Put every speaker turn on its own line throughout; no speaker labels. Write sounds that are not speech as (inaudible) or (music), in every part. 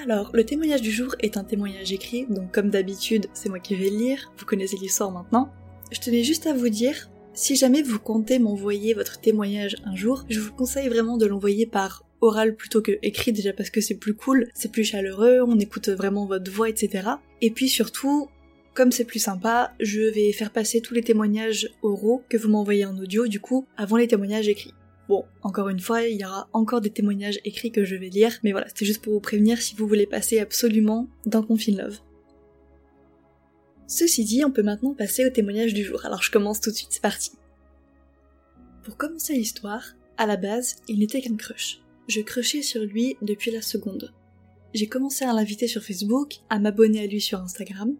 Alors, le témoignage du jour est un témoignage écrit, donc comme d'habitude, c'est moi qui vais le lire, vous connaissez l'histoire maintenant. Je tenais juste à vous dire, si jamais vous comptez m'envoyer votre témoignage un jour, je vous conseille vraiment de l'envoyer par oral plutôt que écrit déjà parce que c'est plus cool, c'est plus chaleureux, on écoute vraiment votre voix, etc. Et puis surtout, comme c'est plus sympa, je vais faire passer tous les témoignages oraux que vous m'envoyez en audio du coup avant les témoignages écrits. Bon, encore une fois, il y aura encore des témoignages écrits que je vais lire, mais voilà, c'était juste pour vous prévenir si vous voulez passer absolument dans Confine Love. Ceci dit, on peut maintenant passer au témoignage du jour, alors je commence tout de suite, c'est parti. Pour commencer l'histoire, à la base, il n'était qu'un crush. Je crushais sur lui depuis la seconde. J'ai commencé à l'inviter sur Facebook, à m'abonner à lui sur Instagram.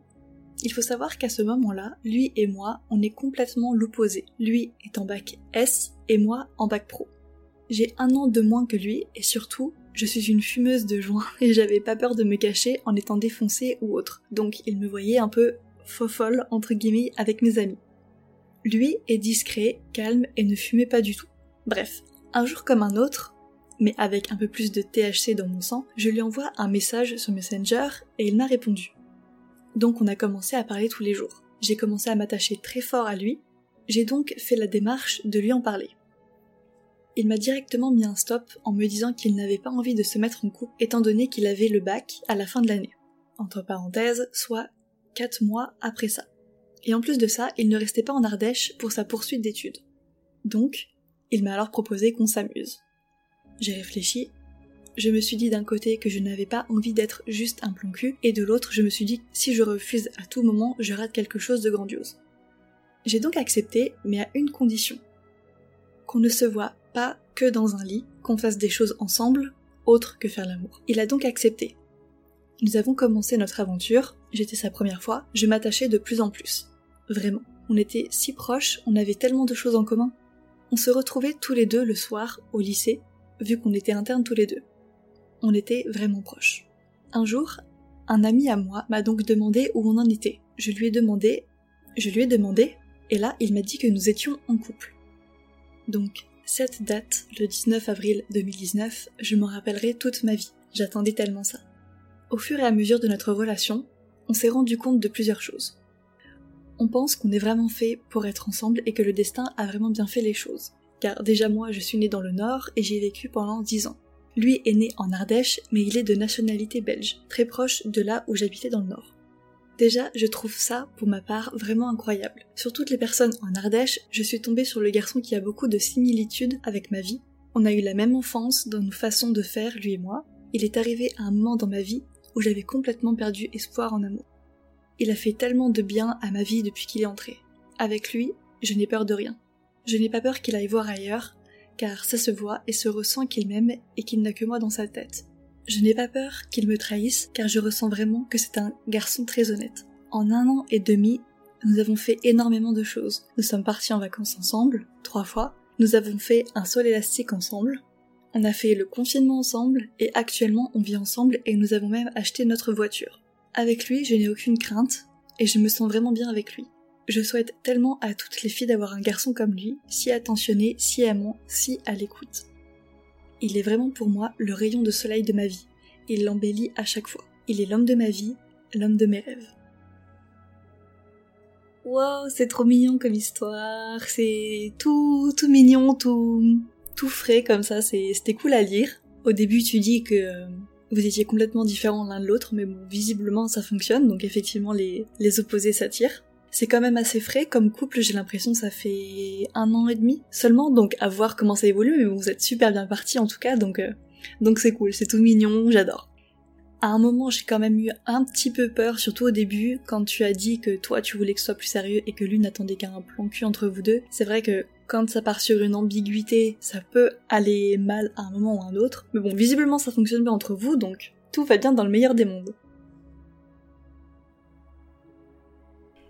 Il faut savoir qu'à ce moment-là, lui et moi, on est complètement l'opposé. Lui est en bac S et moi en bac pro. J'ai un an de moins que lui et surtout, je suis une fumeuse de joint (laughs) et j'avais pas peur de me cacher en étant défoncée ou autre. Donc il me voyait un peu fofolle entre guillemets avec mes amis. Lui est discret, calme et ne fumait pas du tout. Bref, un jour comme un autre, mais avec un peu plus de THC dans mon sang, je lui envoie un message sur Messenger et il m'a répondu. Donc on a commencé à parler tous les jours. J'ai commencé à m'attacher très fort à lui, j'ai donc fait la démarche de lui en parler il m'a directement mis un stop en me disant qu'il n'avait pas envie de se mettre en couple étant donné qu'il avait le bac à la fin de l'année. Entre parenthèses, soit 4 mois après ça. Et en plus de ça, il ne restait pas en Ardèche pour sa poursuite d'études. Donc, il m'a alors proposé qu'on s'amuse. J'ai réfléchi. Je me suis dit d'un côté que je n'avais pas envie d'être juste un plan cul, et de l'autre, je me suis dit que si je refuse à tout moment, je rate quelque chose de grandiose. J'ai donc accepté, mais à une condition. Qu'on ne se voit pas que dans un lit, qu'on fasse des choses ensemble, autre que faire l'amour. Il a donc accepté. Nous avons commencé notre aventure, j'étais sa première fois, je m'attachais de plus en plus. Vraiment. On était si proches, on avait tellement de choses en commun. On se retrouvait tous les deux le soir au lycée, vu qu'on était internes tous les deux. On était vraiment proches. Un jour, un ami à moi m'a donc demandé où on en était. Je lui ai demandé, je lui ai demandé, et là il m'a dit que nous étions en couple. Donc, cette date, le 19 avril 2019, je m'en rappellerai toute ma vie. J'attendais tellement ça. Au fur et à mesure de notre relation, on s'est rendu compte de plusieurs choses. On pense qu'on est vraiment fait pour être ensemble et que le destin a vraiment bien fait les choses. Car déjà moi, je suis née dans le Nord et j'y ai vécu pendant 10 ans. Lui est né en Ardèche, mais il est de nationalité belge, très proche de là où j'habitais dans le Nord. Déjà, je trouve ça, pour ma part, vraiment incroyable. Sur toutes les personnes en Ardèche, je suis tombée sur le garçon qui a beaucoup de similitudes avec ma vie. On a eu la même enfance dans nos façons de faire, lui et moi. Il est arrivé un moment dans ma vie où j'avais complètement perdu espoir en amour. Il a fait tellement de bien à ma vie depuis qu'il est entré. Avec lui, je n'ai peur de rien. Je n'ai pas peur qu'il aille voir ailleurs, car ça se voit et se ressent qu'il m'aime et qu'il n'a que moi dans sa tête. Je n'ai pas peur qu'il me trahisse car je ressens vraiment que c'est un garçon très honnête. En un an et demi, nous avons fait énormément de choses. Nous sommes partis en vacances ensemble, trois fois. Nous avons fait un sol élastique ensemble. On a fait le confinement ensemble et actuellement on vit ensemble et nous avons même acheté notre voiture. Avec lui, je n'ai aucune crainte et je me sens vraiment bien avec lui. Je souhaite tellement à toutes les filles d'avoir un garçon comme lui, si attentionné, si aimant, si à l'écoute. Il est vraiment pour moi le rayon de soleil de ma vie. Il l'embellit à chaque fois. Il est l'homme de ma vie, l'homme de mes rêves. Wow, c'est trop mignon comme histoire. C'est tout, tout mignon, tout, tout frais comme ça. C'était cool à lire. Au début, tu dis que vous étiez complètement différents l'un de l'autre, mais bon, visiblement ça fonctionne. Donc effectivement, les, les opposés s'attirent. C'est quand même assez frais comme couple, j'ai l'impression que ça fait un an et demi seulement, donc à voir comment ça évolue, mais vous êtes super bien partis en tout cas, donc euh, donc c'est cool, c'est tout mignon, j'adore. À un moment, j'ai quand même eu un petit peu peur, surtout au début, quand tu as dit que toi tu voulais que ce soit plus sérieux et que lui n'attendait qu'un plan cul entre vous deux. C'est vrai que quand ça part sur une ambiguïté, ça peut aller mal à un moment ou à un autre. Mais bon, visiblement ça fonctionne bien entre vous, donc tout va bien dans le meilleur des mondes.